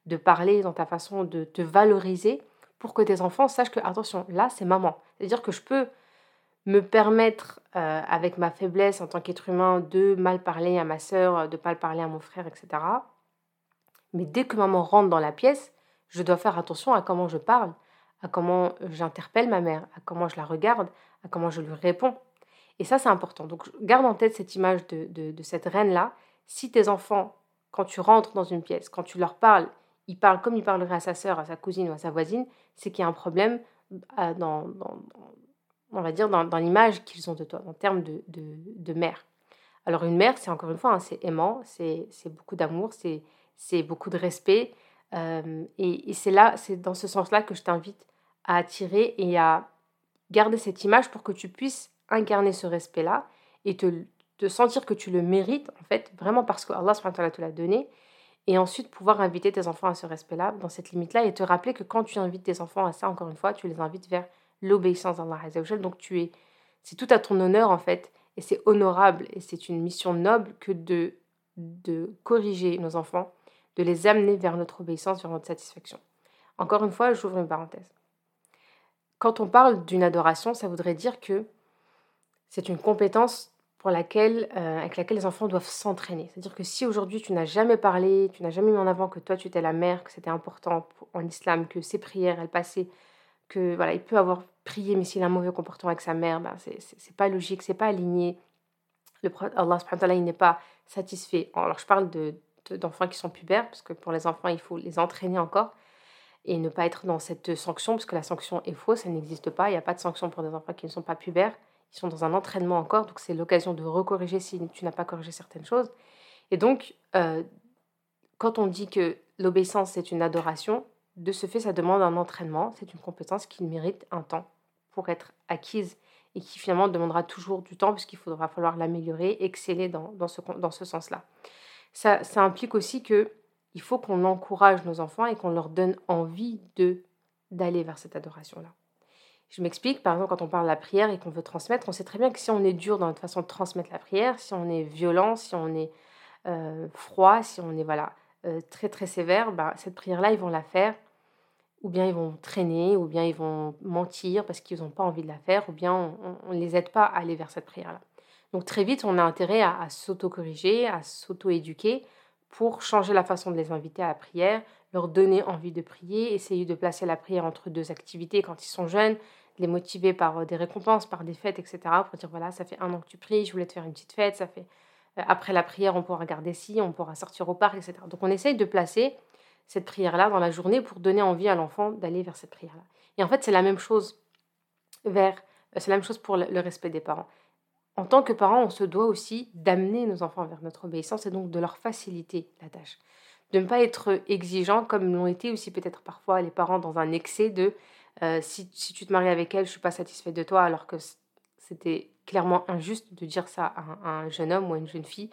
de parler, dans ta façon de te valoriser, pour que tes enfants sachent que, attention, là, c'est maman. C'est-à-dire que je peux me permettre, euh, avec ma faiblesse en tant qu'être humain, de mal parler à ma sœur, de mal parler à mon frère, etc. Mais dès que maman rentre dans la pièce, je dois faire attention à comment je parle, à comment j'interpelle ma mère, à comment je la regarde, à comment je lui réponds. Et ça, c'est important. Donc, garde en tête cette image de, cette reine-là. Si tes enfants, quand tu rentres dans une pièce, quand tu leur parles, ils parlent comme ils parleraient à sa sœur, à sa cousine ou à sa voisine, c'est qu'il y a un problème euh, dans, on va dire, dans, l'image qu'ils ont de toi, en termes de, mère. Alors une mère, c'est encore une fois, hein, c'est aimant, c'est beaucoup d'amour, c'est beaucoup de respect. Euh, et, c'est là, c'est dans ce sens-là que je t'invite à attirer et à garder cette image pour que tu puisses incarner ce respect-là et te, sentir que tu le mérites, en fait, vraiment parce que Allah te l'a donné. Et ensuite pouvoir inviter tes enfants à ce respect-là, dans cette limite-là, et te rappeler que quand tu invites tes enfants à ça, encore une fois, tu les invites vers l'obéissance d'Allah Azzawajal. Donc tu es, c'est tout à ton honneur en fait, et c'est honorable, et c'est une mission noble que de, de corriger nos enfants, de les amener vers notre obéissance, vers notre satisfaction. Encore une fois, j'ouvre une parenthèse. Quand on parle d'une adoration, ça voudrait dire que c'est une compétence pour laquelle, euh, avec laquelle les enfants doivent s'entraîner. C'est-à-dire que si aujourd'hui tu n'as jamais parlé, tu n'as jamais mis en avant que toi tu étais la mère, que c'était important en islam, que ces prières, elles passaient que voilà, il peut avoir prié, mais s'il a un mauvais comportement avec sa mère, ben, c'est pas logique, c'est pas aligné. Le, Allah n'est pas satisfait. Alors je parle de, d'enfants qui sont pubères, parce que pour les enfants, il faut les entraîner encore et ne pas être dans cette sanction, parce que la sanction est fausse, elle n'existe pas. Il n'y a pas de sanction pour des enfants qui ne sont pas pubères. Ils sont dans un entraînement encore, donc c'est l'occasion de recorriger si tu n'as pas corrigé certaines choses. Et donc, euh, quand on dit que l'obéissance, c'est une adoration, de ce fait, ça demande un entraînement. C'est une compétence qui mérite un temps pour être acquise et qui finalement demandera toujours du temps puisqu'il faudra falloir l'améliorer, exceller dans, dans ce, dans ce sens-là. Ça, ça, implique aussi que il faut qu'on encourage nos enfants et qu'on leur donne envie de d'aller vers cette adoration-là. Je m'explique, par exemple, quand on parle de la prière et qu'on veut transmettre, on sait très bien que si on est dur dans notre façon de transmettre la prière, si on est violent, si on est euh, froid, si on est voilà euh, très très sévère, bah, cette prière-là, ils vont la faire ou bien ils vont traîner, ou bien ils vont mentir parce qu'ils n'ont pas envie de la faire, ou bien on ne les aide pas à aller vers cette prière-là. Donc très vite, on a intérêt à, s'auto-corriger, à s'auto-éduquer pour changer la façon de les inviter à la prière, leur donner envie de prier, essayer de placer la prière entre deux activités quand ils sont jeunes, les motiver par euh, des récompenses, par des fêtes, etc. Pour dire voilà, ça fait un an que tu pries, je voulais te faire une petite fête, ça fait euh, après la prière, on pourra regarder ci, on pourra sortir au parc, etc. Donc on essaye de placer cette prière-là dans la journée pour donner envie à l'enfant d'aller vers cette prière-là. Et en fait, c'est la même chose vers, euh, c'est la même chose pour le respect des parents. En tant que parents, on se doit aussi d'amener nos enfants vers notre obéissance et donc de leur faciliter la tâche. De ne pas être exigeant comme l'ont été aussi peut-être parfois les parents dans un excès de euh, si, tu te maries avec elle, je suis pas satisfaite de toi, alors que c'était clairement injuste de dire ça à un, jeune homme ou à une jeune fille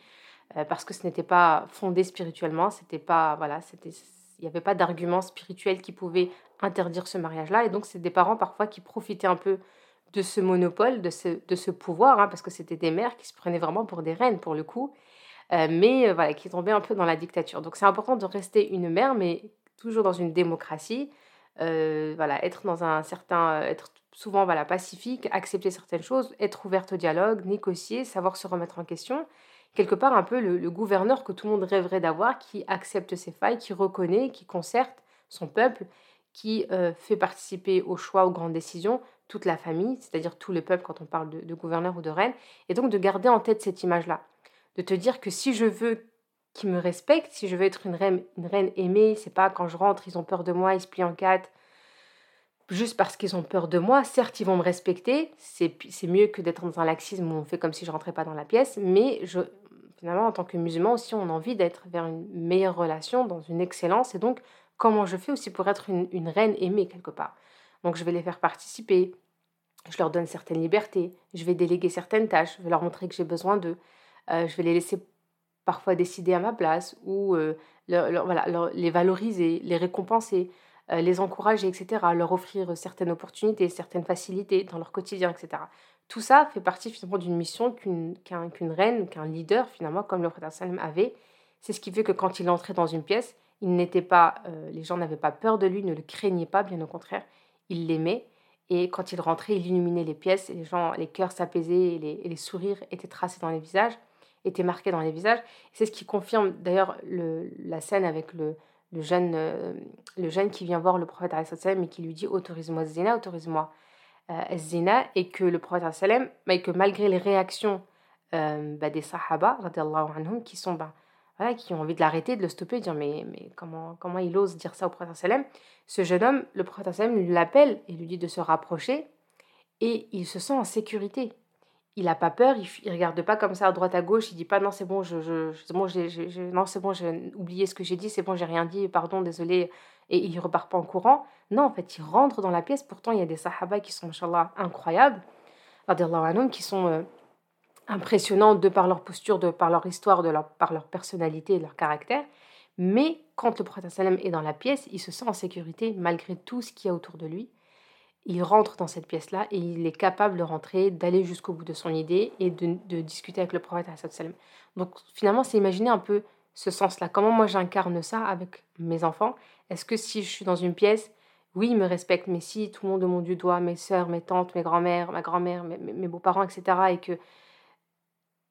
euh, parce que ce n'était pas fondé spirituellement, c'était pas voilà, il n'y avait pas d'argument spirituel qui pouvait interdire ce mariage-là. Et donc, c'est des parents parfois qui profitaient un peu de ce monopole, de ce, de ce pouvoir, hein, parce que c'était des mères qui se prenaient vraiment pour des reines, pour le coup, euh, mais euh, voilà, qui tombaient un peu dans la dictature. Donc, c'est important de rester une mère, mais toujours dans une démocratie. Euh, voilà, être dans un certain, être souvent voilà pacifique, accepter certaines choses, être ouverte au dialogue, négocier, savoir se remettre en question quelque part un peu le, gouverneur que tout le monde rêverait d'avoir, qui accepte ses failles, qui reconnaît, qui concerte son peuple, qui fait participer aux choix, aux grandes décisions, toute la famille, c'est-à-dire tout le peuple quand on parle de, gouverneur ou de reine, et donc de garder en tête cette image-là, de te dire que si je veux qu'ils me respectent, si je veux être une reine, aimée, c'est pas quand je rentre, ils ont peur de moi, ils se plient en quatre, juste parce qu'ils ont peur de moi. Certes, ils vont me respecter, c'est mieux que d'être dans un laxisme où on fait comme si je rentrais pas dans la pièce, mais je, finalement, en tant que musulman aussi, on a envie d'être vers une meilleure relation, dans une excellence. Et donc, comment je fais aussi pour être une, reine aimée quelque part Donc, je vais les faire participer, je leur donne certaines libertés, je vais déléguer certaines tâches, je vais leur montrer que j'ai besoin d'eux, euh, je vais les laisser parfois décider à ma place ou euh, les valoriser, les récompenser, euh, les encourager, etc., leur offrir certaines opportunités, certaines facilités dans leur quotidien, etc. Tout ça fait partie finalement d'une mission qu'une reine, qu'un leader finalement, comme le prophète Salem avait. C'est ce qui fait que quand il entrait dans une pièce, il n'était pas, les gens n'avaient pas peur de lui, ne le craignaient pas, bien au contraire, ils l'aimaient. Et quand il rentrait, il illuminait les pièces, les gens, les cœurs s'apaisaient, et les, les sourires étaient tracés dans les visages était marqué dans les visages. C'est ce qui confirme d'ailleurs la scène avec le, le, jeune, euh, le jeune qui vient voir le prophète et qui lui dit Autorise-moi zina, autorise-moi euh, zina, et que le prophète et que malgré les réactions euh, bah, des sahaba, anhum, qui sont bah, qui ont envie de l'arrêter, de le stopper, de dire mais, mais comment, comment il ose dire ça au prophète Ce jeune homme, le prophète lui l'appelle et lui dit de se rapprocher et il se sent en sécurité il n'a pas peur, il, ne regarde pas comme ça à droite à gauche, il dit pas non c'est bon, je, bon, non c'est bon, j'ai oublié ce que j'ai dit, c'est bon, j'ai rien dit, pardon, désolé, et il repart pas en courant. Non, en fait, il rentre dans la pièce. Pourtant, il y a des sahaba qui sont, incroyables, incroyables, qui sont euh, impressionnants de par leur posture, de par leur histoire, de leur, par leur personnalité et leur caractère. Mais quand le prophète est dans la pièce, il se sent en sécurité malgré tout ce qu'il y a autour de lui il rentre dans cette pièce-là et il est capable de rentrer, d'aller jusqu'au bout de son idée et de, discuter avec le prophète. Donc finalement, c'est imaginer un peu ce sens-là. Comment moi j'incarne ça avec mes enfants? Est-ce que si je suis dans une pièce, oui, ils me respectent, mais si tout le monde de mon du doigt, mes soeurs, mes tantes, mes grands-mères, ma grand-mère, mes, mes beaux-parents, etc., et que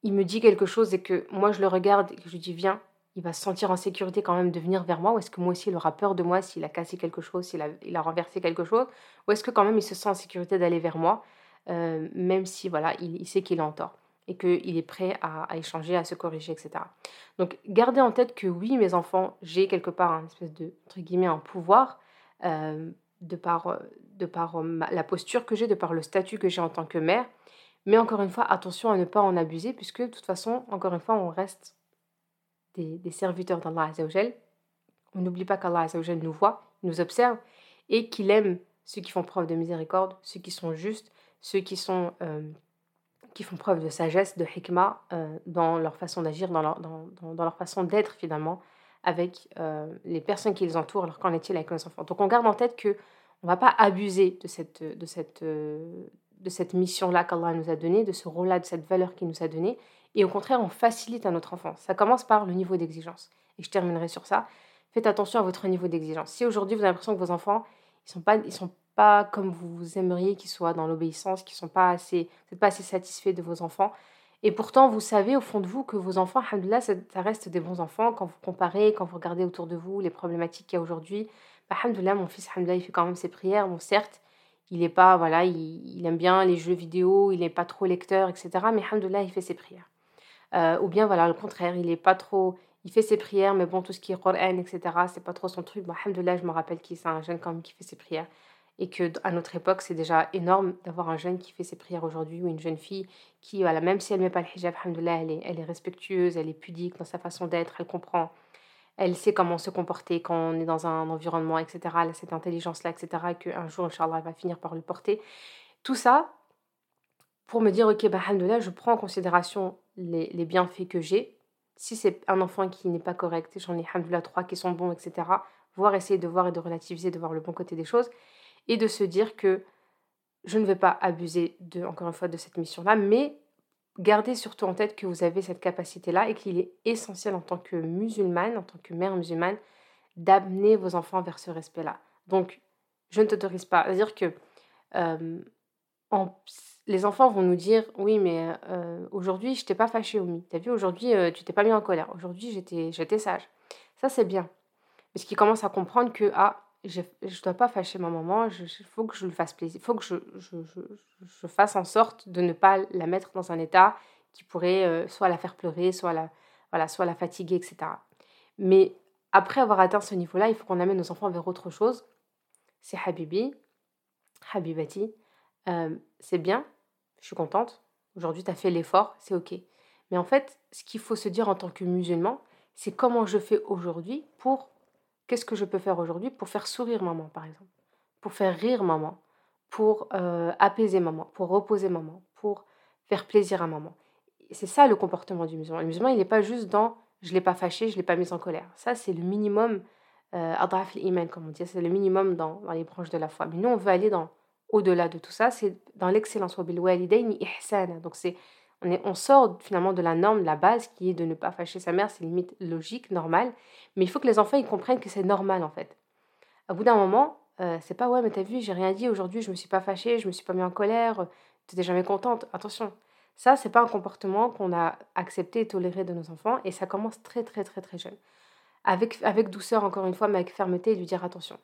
il me dit quelque chose et que moi je le regarde et je lui dis viens, il va se sentir en sécurité quand même de venir vers moi Ou est-ce que moi aussi il aura peur de moi s'il a cassé quelque chose, s'il a, il a renversé quelque chose? Ou est-ce que quand même il se sent en sécurité d'aller vers moi, euh, même si voilà, il, sait qu'il est en tort et qu'il est prêt à, échanger, à se corriger, etc. Donc gardez en tête que oui, mes enfants, j'ai quelque part un espèce de, entre guillemets, un pouvoir euh, de par, de par la posture que j'ai, de par le statut que j'ai en tant que mère. Mais encore une fois, attention à ne pas en abuser, puisque de toute façon, encore une fois, on reste des, serviteurs d'Allah Azzawajal, on n'oublie pas qu'Allah Azzawajal nous voit, nous observe et qu'il aime ceux qui font preuve de miséricorde, ceux qui sont justes, ceux qui, sont, euh, qui font preuve de sagesse, de hikmah euh, dans leur façon d'agir, dans leur, dans, dans, leur façon d'être finalement avec euh, les personnes qui les entourent, alors qu'en est-il avec nos enfants. Donc on garde en tête que on ne va pas abuser de cette, de cette, de cette mission-là qu'Allah nous a donnée, de ce rôle-là, de cette valeur qu'il nous a donnée, et au contraire, on facilite à notre enfant. Ça commence par le niveau d'exigence. Et je terminerai sur ça. Faites attention à votre niveau d'exigence. Si aujourd'hui vous avez l'impression que vos enfants, ils sont pas, sont pas comme vous aimeriez qu'ils soient dans l'obéissance, qu'ils sont pas assez, vous pas assez satisfait de vos enfants. Et pourtant, vous savez au fond de vous que vos enfants, alhamdoulilah, ça, reste des bons enfants. Quand vous comparez, quand vous regardez autour de vous les problématiques qu'il y a aujourd'hui, bah, mon fils, il fait quand même ses prières. Bon, certes, il est pas, voilà, il, aime bien les jeux vidéo, il n'est pas trop lecteur, etc. Mais alhamdoulilah, il fait ses prières. Euh, ou bien, voilà, le contraire, il est pas trop. Il fait ses prières, mais bon, tout ce qui est Qur'an, etc., c'est pas trop son truc. Bon, alhamdoulilah, je me rappelle qu'il c'est un jeune quand même qui fait ses prières. Et que à notre époque, c'est déjà énorme d'avoir un jeune qui fait ses prières aujourd'hui, ou une jeune fille qui, voilà, même si elle met pas le hijab, alhamdoulilah, elle est, elle est respectueuse, elle est pudique dans sa façon d'être, elle comprend elle sait comment se comporter quand on est dans un environnement, etc. Cette intelligence-là, etc. Et qu'un jour, Inch'Allah, elle va finir par le porter. Tout ça pour me dire, ok, bah, je prends en considération les, bienfaits que j'ai. Si c'est un enfant qui n'est pas correct, j'en ai alhamdoulilah trois qui sont bons, etc. Voir, essayer de voir et de relativiser, de voir le bon côté des choses et de se dire que je ne vais pas abuser de, encore une fois, de cette mission-là, mais gardez surtout en tête que vous avez cette capacité-là et qu'il est essentiel en tant que musulmane, en tant que mère musulmane, d'amener vos enfants vers ce respect-là. Donc, je ne t'autorise pas à dire que euh, les enfants vont nous dire oui mais euh, aujourd'hui je t'ai pas fâché Omi t'as vu aujourd'hui euh, tu t'es pas mis en colère. Aujourd'hui j'étais j'étais sage. Ça c'est bien. Parce qu'ils commencent à comprendre que ah je ne dois pas fâcher ma maman il faut que je lui fasse plaisir il faut que je, fasse en sorte de ne pas la mettre dans un état qui pourrait euh, soit la faire pleurer soit la voilà soit la fatiguer etc mais après avoir atteint ce niveau là il faut qu'on amène nos enfants vers autre chose c'est Habibi Habibati c'est bien, je suis contente. Aujourd'hui, tu as fait l'effort, c'est OK. Mais en fait, ce qu'il faut se dire en tant que musulman, c'est comment je fais aujourd'hui pour... Qu'est-ce que je peux faire aujourd'hui pour faire sourire maman, par exemple Pour faire rire maman Pour euh, apaiser maman Pour reposer maman Pour faire plaisir à maman C'est ça le comportement du musulman. Le musulman, il n'est pas juste dans je ne l'ai pas fâché, je ne l'ai pas mis en colère. Ça, c'est le minimum, euh, adraf comme on dit, c'est le minimum dans, dans, les branches de la foi. Mais nous, on veut aller dans au-delà de tout ça, c'est dans l'excellence. Donc, c'est on, sort finalement de la norme, de la base qui est de ne pas fâcher sa mère, c'est limite logique, normal. Mais il faut que les enfants ils comprennent que c'est normal en fait. Au bout d'un moment, euh, c'est pas ouais, mais t'as vu, j'ai rien dit aujourd'hui, je me suis pas fâchée, je me suis pas mis en colère, tu n'étais jamais contente. Attention, ça, c'est pas un comportement qu'on a accepté et toléré de nos enfants et ça commence très très très très jeune. Avec, avec douceur, encore une fois, mais avec fermeté, lui dire attention,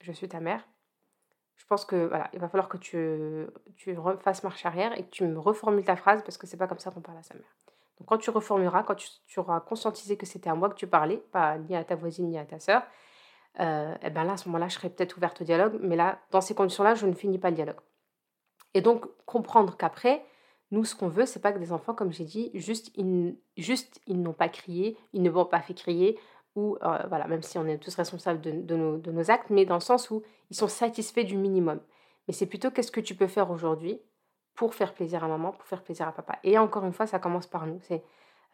je suis ta mère, je pense que voilà, il va falloir que tu, tu fasses marche arrière et que tu me reformules ta phrase parce que c'est pas comme ça qu'on parle à sa mère. Donc quand tu reformuleras, quand tu, auras conscientisé que c'était à moi que tu parlais, pas ni à ta voisine ni à ta sœur, euh, et ben là à ce moment-là je serai peut-être ouverte au dialogue, mais là dans ces conditions-là je ne finis pas le dialogue. Et donc comprendre qu'après nous ce qu'on veut c'est pas que des enfants comme j'ai dit juste ils, juste ils n'ont pas crié, ils ne vont pas fait crier, ou euh, voilà, même si on est tous responsables de, de, nos, de, nos, actes, mais dans le sens où ils sont satisfaits du minimum. Mais c'est plutôt qu'est-ce que tu peux faire aujourd'hui pour faire plaisir à maman, pour faire plaisir à papa. Et encore une fois, ça commence par nous. C'est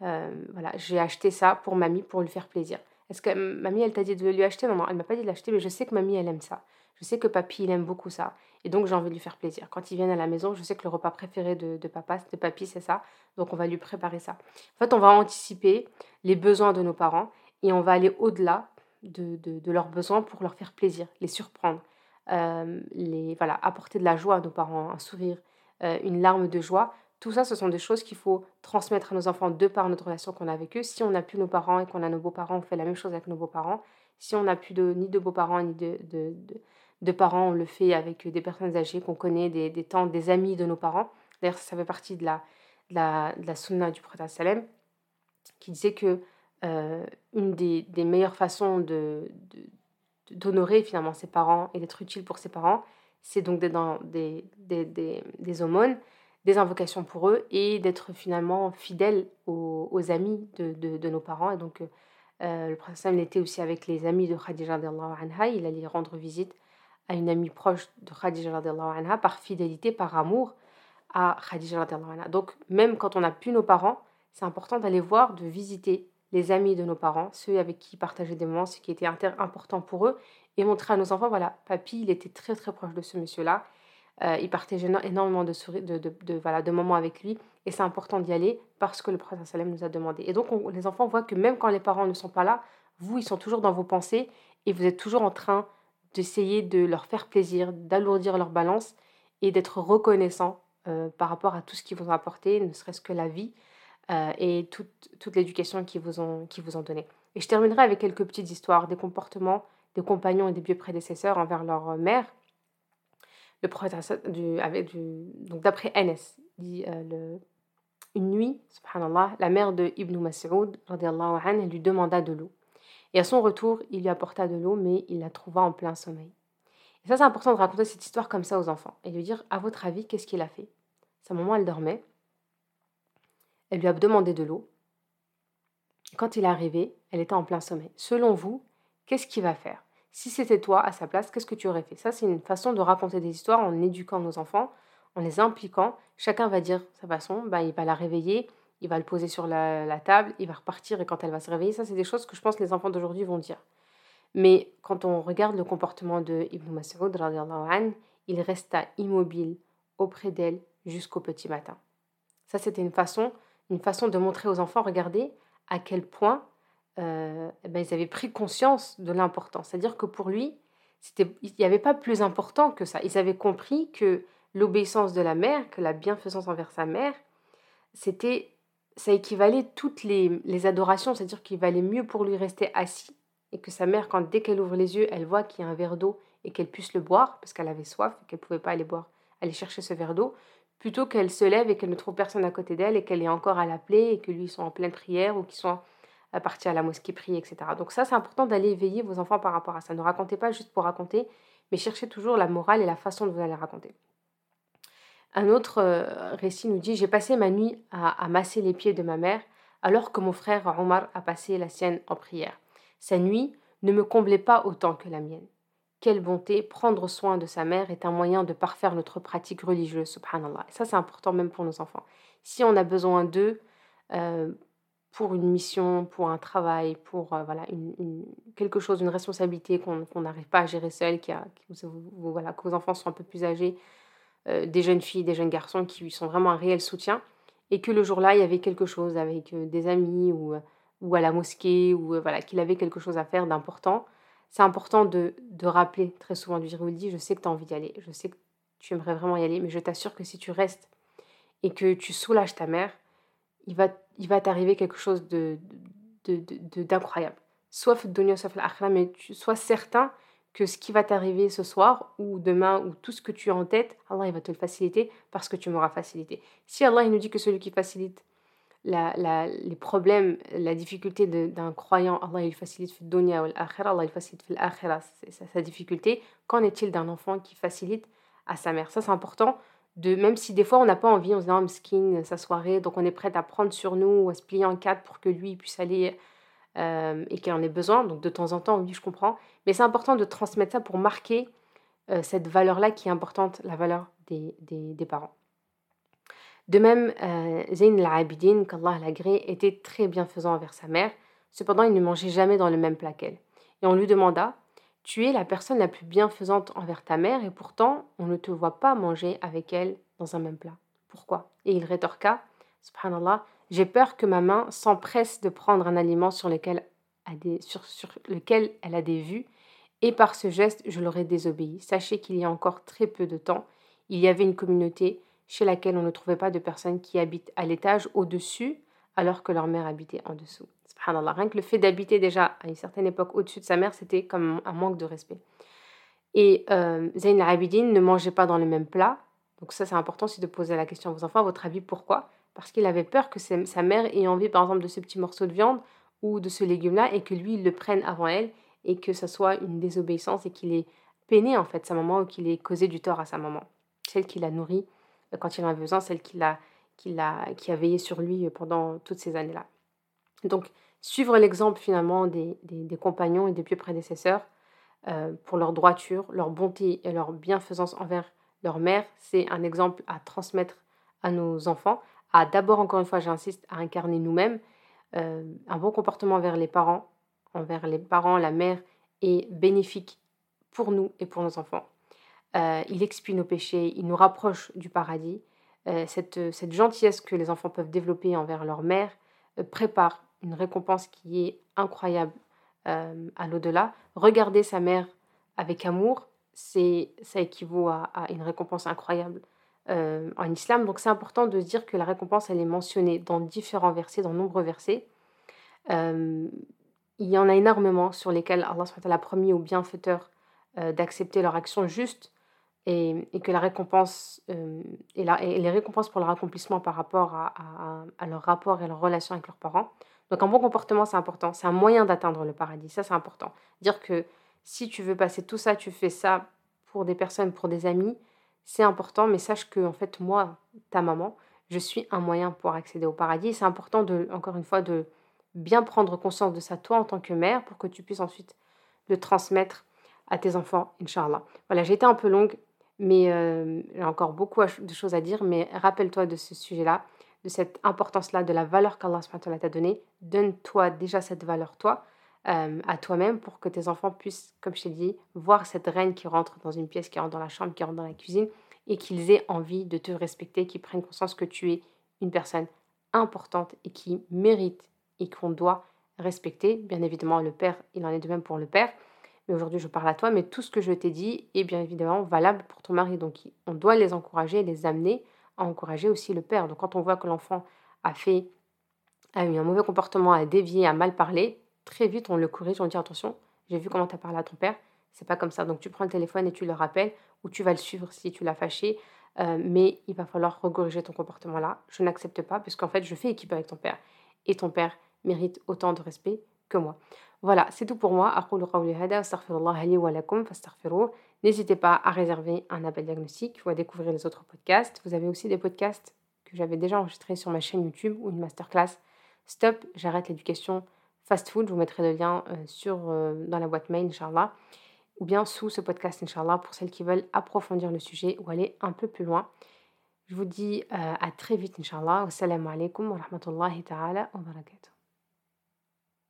euh, voilà, j'ai acheté ça pour mamie pour lui faire plaisir. Est-ce que mamie, elle t'a dit de lui acheter? Maman, elle m'a pas dit de l'acheter, mais je sais que mamie, elle aime ça. Je sais que papy, il aime beaucoup ça. Et donc, j'ai envie de lui faire plaisir. Quand ils viennent à la maison, je sais que le repas préféré de, de papa, de papy, c'est ça. Donc, on va lui préparer ça. En fait, on va anticiper les besoins de nos parents et on va aller au-delà de, de, leurs besoins pour leur faire plaisir, les surprendre, euh, les, voilà, apporter de la joie à nos parents, un sourire, euh, une larme de joie. Tout ça, ce sont des choses qu'il faut transmettre à nos enfants de par notre relation qu'on a avec eux. Si on n'a plus nos parents et qu'on a nos beaux-parents, on fait la même chose avec nos beaux-parents. Si on n'a plus ni de beaux-parents ni de, de, de, parents, on le fait avec des personnes âgées qu'on connaît, des, des tantes, des amis de nos parents. D'ailleurs, ça fait partie de la, de la, la sunna du prophète Salem, qui disait que euh, une des, meilleures façons de, d'honorer finalement ses parents et d'être utile pour ses parents, c'est donc d'être dans des, des, des, des, aumônes, des invocations pour eux et d'être finalement fidèle aux, amis de, de, de, nos parents. Et donc, euh, le prince Sam était aussi avec les amis de Khadija anha. Il allait rendre visite à une amie proche de Khadija anha par fidélité, par amour à Khadija anha. Donc, même quand on n'a plus nos parents, c'est important d'aller voir, de visiter les amis de nos parents, ceux avec qui ils partageaient des moments, ce qui était important pour eux, et montrer à nos enfants, voilà, papy, il était très très proche de ce monsieur-là, euh, il partageait énormément de, de, de, de moments avec lui, et c'est important d'y aller parce que le prophète Salem nous a demandé. Et donc les enfants voient que même quand les parents ne sont pas là, vous, ils sont toujours dans vos pensées, et vous êtes toujours en train d'essayer de leur faire plaisir, d'alourdir leur balance, et d'être reconnaissant euh, par rapport à tout ce qu'ils vous ont apporté, ne serait-ce que la vie, euh, et toute, toute l'éducation qu'ils vous, ont, qui vous ont donnée. Et je terminerai avec quelques petites histoires des comportements des compagnons et des vieux prédécesseurs envers leur mère. Le du, avec du, donc d'après Anas, dit euh, une nuit, subhanallah, la mère de Ibn Mas'ud, lui demanda de l'eau. Et à son retour, il lui apporta de l'eau, mais il la trouva en plein sommeil. Et ça, c'est important de raconter cette histoire comme ça aux enfants et de dire, à votre avis, qu'est-ce qu'il a fait? Sa maman, elle dormait. Elle lui a demandé de l'eau. Quand il est arrivé, elle était en plein sommeil. Selon vous, qu'est-ce qu'il va faire? Si c'était toi à sa place, qu'est-ce que tu aurais fait? Ça, c'est une façon de raconter des histoires en éduquant nos enfants, en les impliquant. Chacun va dire sa façon, bah, il va la réveiller, il va le poser sur la, table, il va repartir et quand elle va se réveiller, ça, c'est des choses que je pense que les enfants d'aujourd'hui vont dire. Mais quand on regarde le comportement de Ibn Mas'ud, il resta immobile auprès d'elle jusqu'au petit matin. Ça, c'était une façon une façon de montrer aux enfants, regardez à quel point euh, eh ben, ils avaient pris conscience de l'importance. C'est-à-dire que pour lui, il n'y avait pas plus important que ça. Ils avaient compris que l'obéissance de la mère, que la bienfaisance envers sa mère, c'était, ça équivalait toutes les, adorations. C'est-à-dire qu'il valait mieux pour lui rester assis et que sa mère, quand dès qu'elle ouvre les yeux, elle voit qu'il y a un verre d'eau et qu'elle puisse le boire parce qu'elle avait soif et qu'elle ne pouvait pas aller boire, aller chercher ce verre d'eau, plutôt qu'elle se lève et qu'elle ne trouve personne à côté d'elle et qu'elle est encore à l'appeler et que lui sont en pleine prière ou qu'ils sont partis à la mosquée prier, etc. Donc ça, c'est important d'aller éveiller vos enfants par rapport à ça. Ne racontez pas juste pour raconter, mais cherchez toujours la morale et la façon de vous aller raconter. Un autre euh, récit nous dit J'ai passé ma nuit à, masser les pieds de ma mère, alors que mon frère Omar a passé la sienne en prière. Sa nuit ne me comblait pas autant que la mienne. Quelle bonté, prendre soin de sa mère est un moyen de parfaire notre pratique religieuse, subhanallah. Et ça, c'est important même pour nos enfants. Si on a besoin d'eux euh, pour une mission, pour un travail, pour euh, voilà, quelque chose, une responsabilité qu'on n'arrive pas à gérer seul, qui a, voilà, que vos enfants sont un peu plus âgés, euh, des jeunes filles, des jeunes garçons qui lui sont vraiment un réel soutien, et que le jour-là, il y avait quelque chose avec des amis ou, ou à la mosquée, ou voilà, qu'il avait quelque chose à faire d'important, c'est important de, de, rappeler très souvent, du dire, dit, je sais que tu as envie d'y aller, je sais que tu aimerais vraiment y aller, mais je t'assure que si tu restes et que tu soulages ta mère, il va, il va t'arriver quelque chose de, d'incroyable. Soit mais sois certain que ce qui va t'arriver ce soir ou demain ou tout ce que tu as en tête, Allah il va te le faciliter parce que tu m'auras facilité. Si Allah il nous dit que celui qui facilite la, la, les problèmes, la difficulté d'un croyant, Allah il facilite le dunya ou l'akhira, Allah il facilite l'akhira, sa, sa difficulté, qu'en est-il d'un enfant qui facilite à sa mère? Ça c'est important de même si des fois on n'a pas envie, on se dit oh, skin sa soirée, donc on est prête à prendre sur nous ou à se plier en quatre pour que lui puisse aller euh, et qu'il en ait besoin. Donc de temps en temps, oui, je comprends. Mais c'est important de transmettre ça pour marquer euh, cette valeur-là qui est importante, la valeur des, des, parents. De même, euh, Zayn al-Abidin, qu'Allah l'agré, était très bienfaisant envers sa mère. Cependant, il ne mangeait jamais dans le même plat qu'elle. Et on lui demanda tu es la personne la plus bienfaisante envers ta mère et pourtant on ne te voit pas manger avec elle dans un même plat. Pourquoi? Et il rétorqua Subhanallah, j'ai peur que ma main s'empresse de prendre un aliment sur lequel, sur, lequel elle a des vues et par ce geste je l'aurais désobéi. Sachez qu'il y a encore très peu de temps, il y avait une communauté chez laquelle on ne trouvait pas de personnes qui habitent à l'étage au-dessus alors que leur mère habitait en dessous. Rien que le fait d'habiter déjà à une certaine époque au-dessus de sa mère, c'était comme un manque de respect. Et euh, al-Abidin ne mangeait pas dans le même plat. Donc ça, c'est important aussi de poser la question à vos enfants, à votre avis, pourquoi? Parce qu'il avait peur que sa mère ait envie, par exemple, de ce petit morceau de viande ou de ce légume-là et que lui, il le prenne avant elle et que ça soit une désobéissance et qu'il ait peiné, en fait, sa maman ou qu'il ait causé du tort à sa maman. Celle qui l'a nourri euh, quand il en avait besoin, celle qui, a, qui, a, qui a veillé sur lui pendant toutes ces années-là. Donc, suivre l'exemple finalement des, compagnons et des pieux prédécesseurs euh, pour leur droiture, leur bonté et leur bienfaisance envers leur mère, c'est un exemple à transmettre à nos enfants, à d'abord, encore une fois, j'insiste, à incarner nous-mêmes. Euh, un bon comportement envers les parents, envers les parents, la mère, est bénéfique pour nous et pour nos enfants. Euh, il expie nos péchés, il nous rapproche du paradis. cette, cette gentillesse que les enfants peuvent développer envers leur mère prépare une récompense qui est incroyable euh, à l'au-delà. Regarder sa mère avec amour, ça équivaut à, une récompense incroyable euh, en islam. Donc c'est important de dire que la récompense, elle est mentionnée dans différents versets, dans nombreux versets. Euh, il y en a énormément sur lesquels Allah a promis aux bienfaiteurs d'accepter leur action juste et, que la récompense et, la, et, les récompenses pour leur accomplissement par rapport à, à, leur rapport et leur relation avec leurs parents. Donc un bon comportement, c'est important. C'est un moyen d'atteindre le paradis. Ça, c'est important. Dire que si tu veux passer tout ça, tu fais ça pour des personnes, pour des amis, c'est important. Mais sache que, en fait, moi, ta maman, je suis un moyen pour accéder au paradis. C'est important, de, encore une fois, de bien prendre conscience de ça, toi, en tant que mère, pour que tu puisses ensuite le transmettre à tes enfants, Inch'Allah. Voilà, j'ai été un peu longue, mais euh, j'ai encore beaucoup de choses à dire. Mais rappelle-toi de ce sujet-là de cette importance-là, de la valeur qu'Allah t'a donnée. Donne-toi déjà cette valeur, toi, euh, à toi-même, pour que tes enfants puissent, comme je t'ai dit, voir cette reine qui rentre dans une pièce, qui rentre dans la chambre, qui rentre dans la cuisine, et qu'ils aient envie de te respecter, qu'ils prennent conscience que tu es une personne importante et qui mérite et qu'on doit respecter. Bien évidemment, le père, il en est de même pour le père. Aujourd'hui, je parle à toi, mais tout ce que je t'ai dit est bien évidemment valable pour ton mari. Donc, on doit les encourager, les amener encourager aussi le père. Donc quand on voit que l'enfant a fait eu un mauvais comportement, a dévié, a mal parlé, très vite on le corrige, on dit attention, j'ai vu comment tu as parlé à ton père, c'est pas comme ça. Donc tu prends le téléphone et tu le rappelles, ou tu vas le suivre si tu l'as fâché, euh, mais il va falloir recorriger ton comportement là. Je n'accepte pas, parce qu'en fait je fais équipe avec ton père, et ton père mérite autant de respect que moi. Voilà, c'est tout pour moi. N'hésitez pas à réserver un appel diagnostic ou à découvrir les autres podcasts. Vous avez aussi des podcasts que j'avais déjà enregistrés sur ma chaîne YouTube ou une masterclass. Stop, j'arrête l'éducation fast food. Je vous mettrai le lien euh, sur, euh, dans la boîte mail, Inch'Allah, ou bien sous ce podcast, Inch'Allah, pour celles qui veulent approfondir le sujet ou aller un peu plus loin. Je vous dis euh, à très vite, Inch'Allah. Wassalamu alaikum wa rahmatullahi ta'ala wa barakatuh.